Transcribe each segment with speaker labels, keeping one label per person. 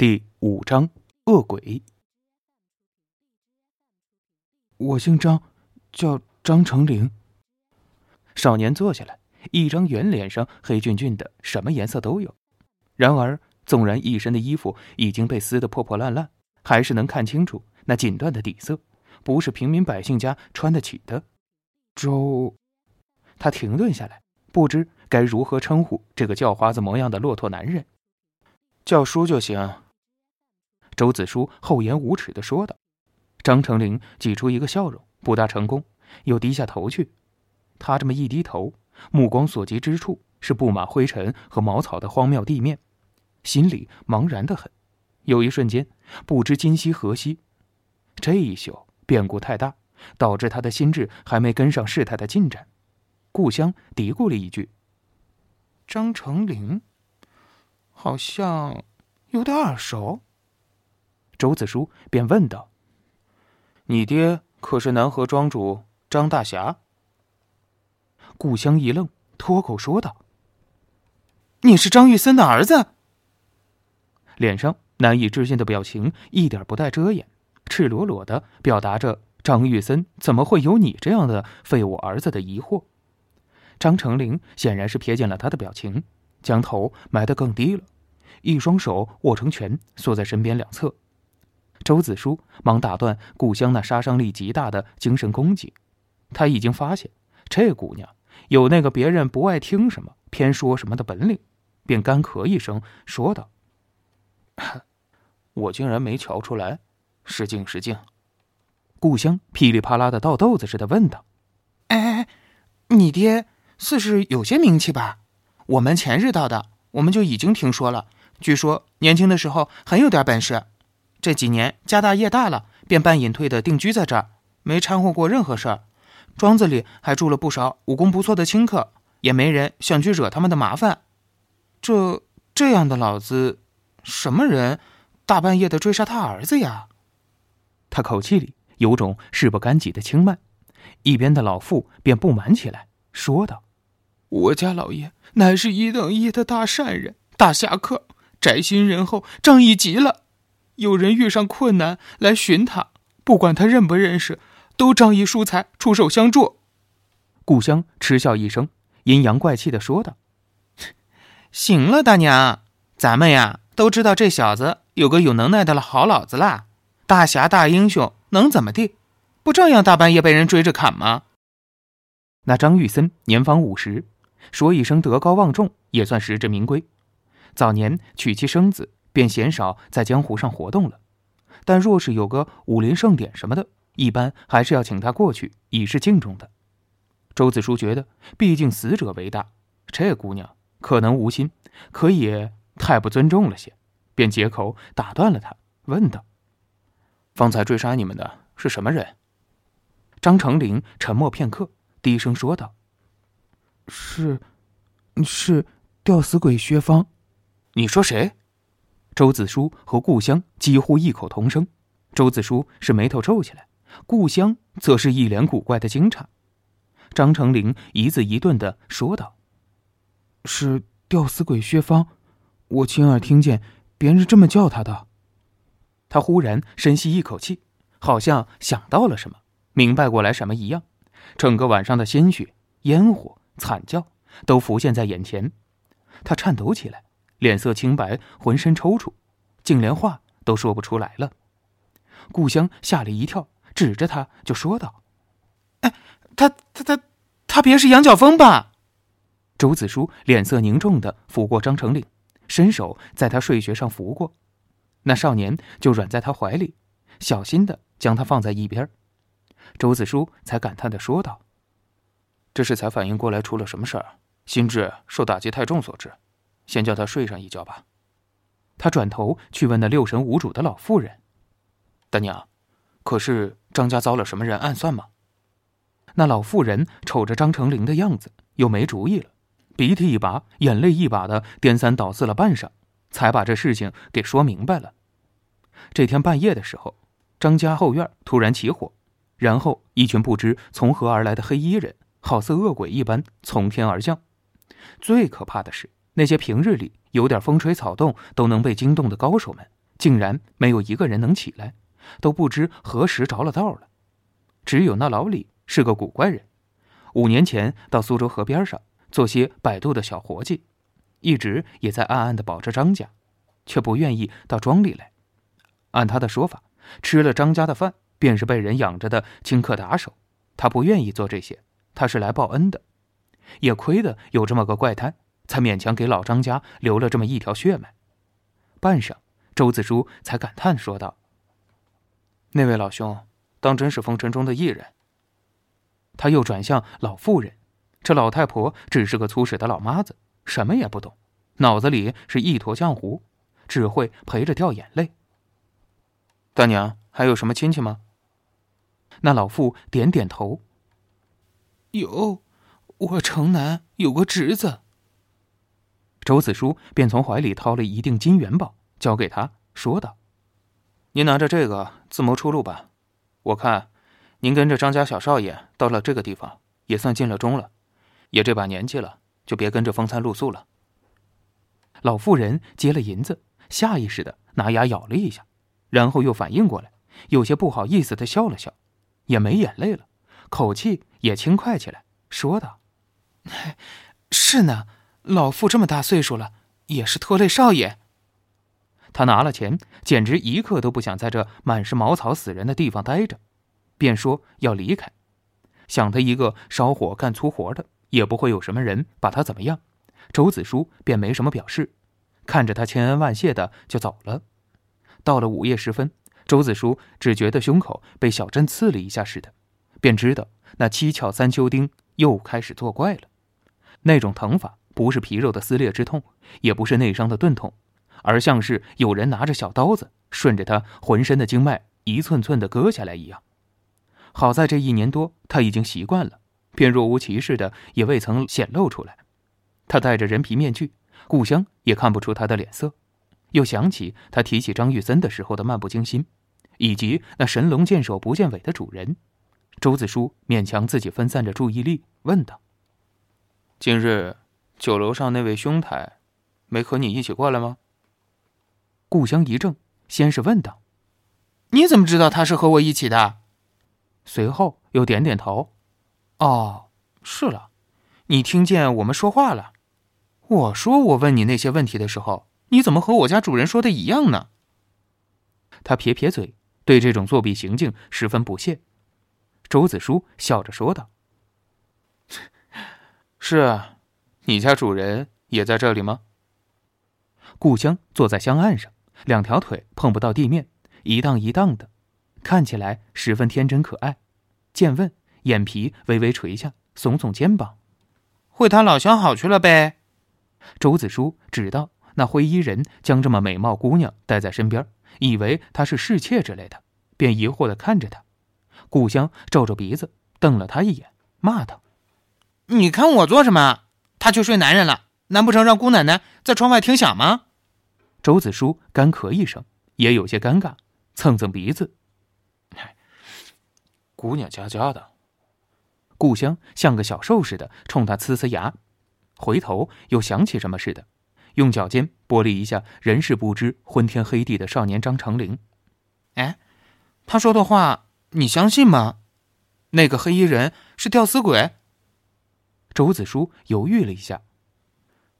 Speaker 1: 第五章恶鬼。
Speaker 2: 我姓张，叫张成林。
Speaker 1: 少年坐下来，一张圆脸上黑俊俊的，什么颜色都有。然而，纵然一身的衣服已经被撕得破破烂烂，还是能看清楚那锦缎的底色，不是平民百姓家穿得起的。
Speaker 2: 周，
Speaker 1: 他停顿下来，不知该如何称呼这个叫花子模样的骆驼男人。
Speaker 2: 叫叔就行。
Speaker 1: 周子舒厚颜无耻的说道：“张成林挤出一个笑容，不大成功，又低下头去。他这么一低头，目光所及之处是布满灰尘和茅草的荒谬地面，心里茫然的很。有一瞬间，不知今夕何夕。这一宿变故太大，导致他的心智还没跟上事态的进展。故乡嘀咕了一句：‘
Speaker 2: 张成林，好像有点耳熟。’”
Speaker 1: 周子舒便问道：“你爹可是南河庄主张大侠？”
Speaker 2: 故乡一愣，脱口说道：“你是张玉森的儿子？”
Speaker 1: 脸上难以置信的表情一点不带遮掩，赤裸裸的表达着张玉森怎么会有你这样的废物儿子的疑惑。张成林显然是瞥见了他的表情，将头埋得更低了，一双手握成拳，缩在身边两侧。周子舒忙打断故乡那杀伤力极大的精神攻击，他已经发现这姑娘有那个别人不爱听什么偏说什么的本领，便干咳一声说道：“
Speaker 2: 我竟然没瞧出来，失敬失敬。”
Speaker 1: 故乡噼里啪啦的倒豆子似的问道：“
Speaker 2: 哎，你爹似是有些名气吧？我们前日到的，我们就已经听说了，据说年轻的时候很有点本事。”这几年家大业大了，便半隐退的定居在这儿，没掺和过任何事儿。庄子里还住了不少武功不错的清客，也没人想去惹他们的麻烦。这这样的老子，什么人，大半夜的追杀他儿子呀？
Speaker 1: 他口气里有种事不干己的轻慢。一边的老妇便不满起来，说道：“
Speaker 2: 我家老爷乃是一等一的大善人、大侠客，宅心仁厚，仗义极了。”有人遇上困难来寻他，不管他认不认识，都仗义疏财，出手相助。
Speaker 1: 故乡嗤笑一声，阴阳怪气的说道：“
Speaker 2: 行了，大娘，咱们呀都知道这小子有个有能耐的好老子啦，大侠大英雄，能怎么地？不照样大半夜被人追着砍吗？”
Speaker 1: 那张玉森年方五十，说一声德高望重，也算实至名归。早年娶妻生子。便鲜少在江湖上活动了，但若是有个武林盛典什么的，一般还是要请他过去以示敬重的。周子舒觉得，毕竟死者为大，这姑娘可能无心，可也太不尊重了些，便借口打断了他，问道：“
Speaker 2: 方才追杀你们的是什么人？”
Speaker 1: 张成林沉默片刻，低声说道：“
Speaker 2: 是，是吊死鬼薛芳。”
Speaker 1: 你说谁？周子舒和故乡几乎异口同声，周子舒是眉头皱起来，故乡则是一脸古怪的惊诧。张成林一字一顿的说道：“
Speaker 2: 是吊死鬼薛芳，我亲耳听见别人这么叫他的。”
Speaker 1: 他忽然深吸一口气，好像想到了什么，明白过来什么一样，整个晚上的鲜血、烟火、惨叫都浮现在眼前，他颤抖起来。脸色青白，浑身抽搐，竟连话都说不出来了。故乡吓了一跳，指着他就说道：“
Speaker 2: 哎，他他他他别是杨晓峰吧？”
Speaker 1: 周子舒脸色凝重的抚过张成岭，伸手在他睡穴上拂过，那少年就软在他怀里，小心的将他放在一边。周子舒才感叹的说道：“
Speaker 2: 这是才反应过来出了什么事儿，心智受打击太重所致。”先叫他睡上一觉吧。
Speaker 1: 他转头去问那六神无主的老妇人：“
Speaker 2: 大娘，可是张家遭了什么人暗算吗？”
Speaker 1: 那老妇人瞅着张成林的样子，又没主意了，鼻涕一把，眼泪一把的颠三倒四了半晌，才把这事情给说明白了。这天半夜的时候，张家后院突然起火，然后一群不知从何而来的黑衣人，好似恶鬼一般从天而降。最可怕的是。那些平日里有点风吹草动都能被惊动的高手们，竟然没有一个人能起来，都不知何时着了道了。只有那老李是个古怪人，五年前到苏州河边上做些摆渡的小活计，一直也在暗暗的保着张家，却不愿意到庄里来。按他的说法，吃了张家的饭，便是被人养着的清客打手。他不愿意做这些，他是来报恩的。也亏得有这么个怪胎，才勉强给老张家留了这么一条血脉。半晌，周子舒才感叹说道：“
Speaker 2: 那位老兄，当真是风尘中的艺人。”
Speaker 1: 他又转向老妇人，这老太婆只是个粗使的老妈子，什么也不懂，脑子里是一坨浆糊，只会陪着掉眼泪。
Speaker 2: 大娘，还有什么亲戚吗？
Speaker 1: 那老妇点点头。
Speaker 2: 有，我城南有个侄子。
Speaker 1: 周子舒便从怀里掏了一锭金元宝，交给他，说道：“
Speaker 2: 您拿着这个自谋出路吧。我看，您跟着张家小少爷到了这个地方，也算尽了忠了。也这把年纪了，就别跟着风餐露宿了。”
Speaker 1: 老妇人接了银子，下意识的拿牙咬了一下，然后又反应过来，有些不好意思的笑了笑。也没眼泪了，口气也轻快起来，说道：“
Speaker 2: 是呢，老妇这么大岁数了，也是拖累少爷。”
Speaker 1: 他拿了钱，简直一刻都不想在这满是茅草死人的地方待着，便说要离开。想他一个烧火干粗活的，也不会有什么人把他怎么样。周子舒便没什么表示，看着他千恩万谢的就走了。到了午夜时分。周子舒只觉得胸口被小针刺了一下似的，便知道那七窍三秋钉又开始作怪了。那种疼法不是皮肉的撕裂之痛，也不是内伤的钝痛，而像是有人拿着小刀子顺着他浑身的经脉一寸寸的割下来一样。好在这一年多他已经习惯了，便若无其事的也未曾显露出来。他戴着人皮面具，故乡也看不出他的脸色。又想起他提起张玉森的时候的漫不经心。以及那神龙见首不见尾的主人，周子舒勉强自己分散着注意力，问道：“
Speaker 2: 今日酒楼上那位兄台，没和你一起过来吗？”
Speaker 1: 故乡一怔，先是问道：“
Speaker 2: 你怎么知道他是和我一起的？”
Speaker 1: 随后又点点头：“
Speaker 2: 哦，是了，你听见我们说话了？我说我问你那些问题的时候，你怎么和我家主人说的一样呢？”
Speaker 1: 他撇撇嘴。对这种作弊行径十分不屑，周子舒笑着说道：“
Speaker 2: 是啊，你家主人也在这里吗？”
Speaker 1: 故乡坐在香案上，两条腿碰不到地面，一荡一荡的，看起来十分天真可爱。见问，眼皮微微垂下，耸耸肩膀：“
Speaker 2: 会他老相好去了呗。”
Speaker 1: 周子舒知道那灰衣人将这么美貌姑娘带在身边。以为他是侍妾之类的，便疑惑的看着他。故乡皱着鼻子瞪了他一眼，骂道：“
Speaker 2: 你看我做什么？他去睡男人了，难不成让姑奶奶在窗外听响吗？”
Speaker 1: 周子舒干咳一声，也有些尴尬，蹭蹭鼻子：“
Speaker 2: 姑娘家家的。”
Speaker 1: 故乡像个小兽似的冲他呲呲牙，回头又想起什么似的。用脚尖拨了一下人事不知、昏天黑地的少年张成林。
Speaker 2: 哎，他说的话你相信吗？那个黑衣人是吊死鬼？
Speaker 1: 周子舒犹豫了一下。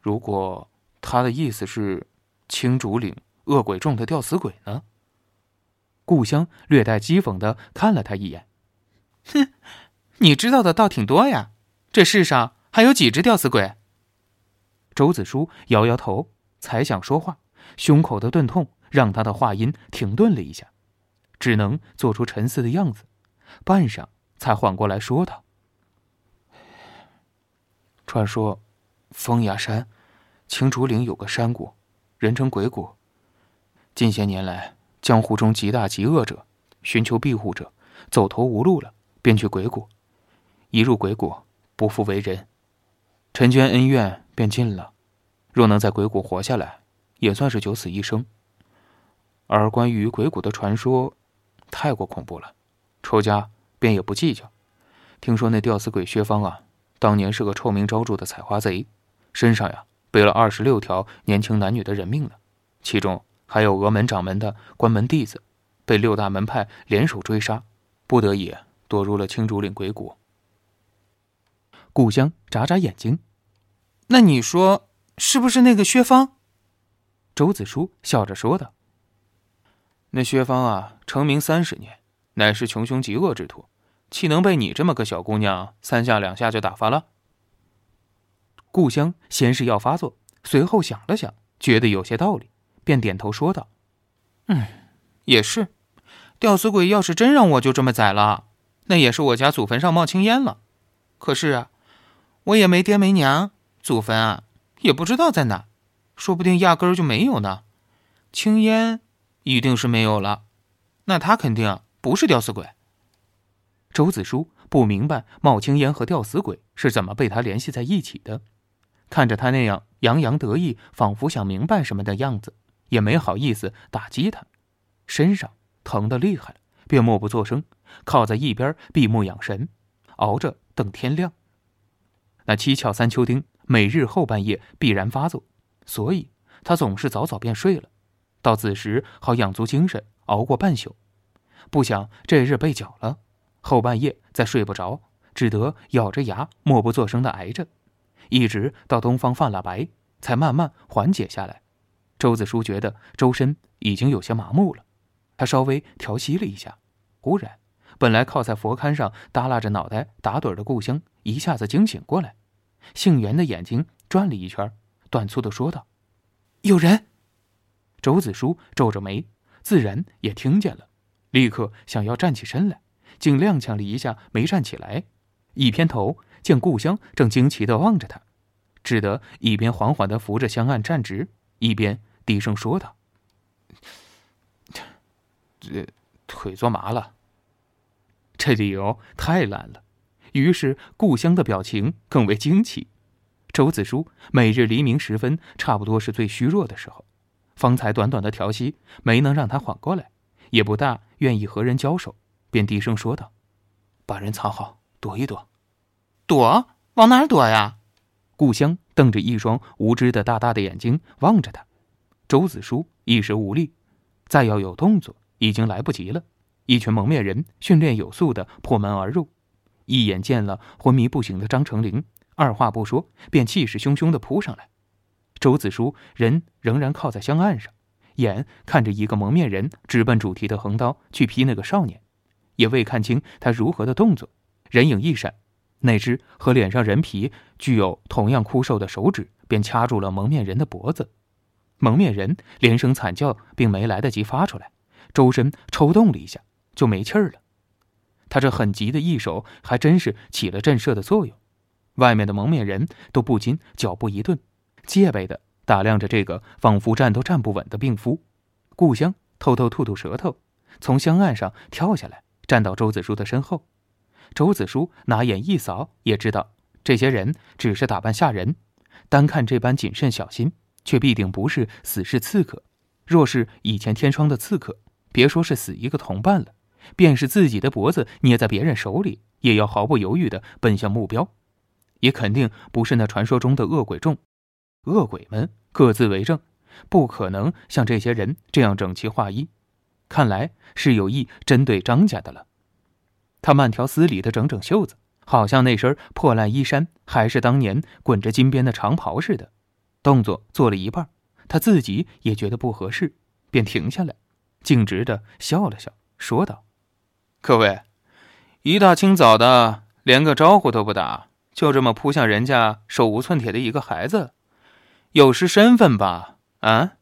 Speaker 2: 如果他的意思是青竹岭恶鬼众的吊死鬼呢？
Speaker 1: 故乡略带讥讽的看了他一眼。
Speaker 2: 哼，你知道的倒挺多呀。这世上还有几只吊死鬼？
Speaker 1: 周子舒摇摇头，才想说话，胸口的钝痛让他的话音停顿了一下，只能做出沉思的样子，半晌才缓过来说道：“
Speaker 2: 传说，风崖山青竹岭有个山谷，人称鬼谷。近些年来，江湖中极大极恶者寻求庇护者走投无路了，便去鬼谷。一入鬼谷，不复为人，陈娟恩怨。”便尽了，若能在鬼谷活下来，也算是九死一生。而关于鬼谷的传说，太过恐怖了，仇家便也不计较。听说那吊死鬼薛芳啊，当年是个臭名昭著的采花贼，身上呀背了二十六条年轻男女的人命呢，其中
Speaker 1: 还有峨门掌门的关门弟子，被六大门派联手追杀，不得已躲入了青竹岭鬼谷。故乡眨眨眼睛，
Speaker 2: 那你说是不是那个薛芳？
Speaker 1: 周子舒笑着说道：“那薛芳啊，成名三十年，乃是穷凶极恶之徒，岂能被你这么个小姑娘三下两下就打发了？”故乡先是要发作，随后想了想，觉得有些道理，便点头说道：“
Speaker 2: 嗯，也是。吊死鬼要是真让我就这么宰了，那也是我家祖坟上冒青烟了。可是啊，我也没爹没娘，祖坟啊也不知道在哪，说不定压根儿就没有呢。青烟一定是没有了，那他肯定不是吊死鬼。”
Speaker 1: 周子舒不明白冒青烟和吊死鬼是怎么被他联系在一起的。看着他那样洋洋得意，仿佛想明白什么的样子，也没好意思打击他，身上疼得厉害了，便默不作声，靠在一边闭目养神，熬着等天亮。那七窍三秋丁每日后半夜必然发作，所以他总是早早便睡了，到子时好养足精神，熬过半宿。不想这日被搅了，后半夜再睡不着，只得咬着牙默不作声的挨着。一直到东方泛了白，才慢慢缓解下来。周子舒觉得周身已经有些麻木了，他稍微调息了一下，忽然，本来靠在佛龛上耷拉着脑袋打盹的故乡一下子惊醒过来，杏园的眼睛转了一圈，短促的说道：“
Speaker 2: 有人。”
Speaker 1: 周子舒皱着眉，自然也听见了，立刻想要站起身来，竟踉跄了一下，没站起来，一偏头。见故乡正惊奇的望着他，只得一边缓缓的扶着香案站直，一边低声说道：“这腿坐麻了。”这理由太烂了，于是故乡的表情更为惊奇。周子舒每日黎明时分，差不多是最虚弱的时候，方才短短的调息没能让他缓过来，也不大愿意和人交手，便低声说道：“把人藏好，躲一躲。”
Speaker 2: 躲？往哪儿躲呀？
Speaker 1: 故乡瞪着一双无知的大大的眼睛望着他。周子舒一时无力，再要有动作已经来不及了。一群蒙面人训练有素的破门而入，一眼见了昏迷不醒的张成林，二话不说便气势汹汹的扑上来。周子舒人仍然靠在香案上，眼看着一个蒙面人直奔主题的横刀去劈那个少年，也未看清他如何的动作，人影一闪。那只和脸上人皮具有同样枯瘦的手指，便掐住了蒙面人的脖子。蒙面人连声惨叫，并没来得及发出来，周身抽动了一下，就没气儿了。他这很急的一手，还真是起了震慑的作用。外面的蒙面人都不禁脚步一顿，戒备的打量着这个仿佛站都站不稳的病夫。故乡偷偷吐吐舌头，从香案上跳下来，站到周子舒的身后。周子舒拿眼一扫，也知道这些人只是打扮吓人。单看这般谨慎小心，却必定不是死士刺客。若是以前天窗的刺客，别说是死一个同伴了，便是自己的脖子捏在别人手里，也要毫不犹豫地奔向目标。也肯定不是那传说中的恶鬼众。恶鬼们各自为政，不可能像这些人这样整齐划一。看来是有意针对张家的了。他慢条斯理的整整袖子，好像那身破烂衣衫还是当年滚着金边的长袍似的。动作做了一半，他自己也觉得不合适，便停下来，径直的笑了笑，说道：“各位，一大清早的，连个招呼都不打，就这么扑向人家手无寸铁的一个孩子，有失身份吧？啊？”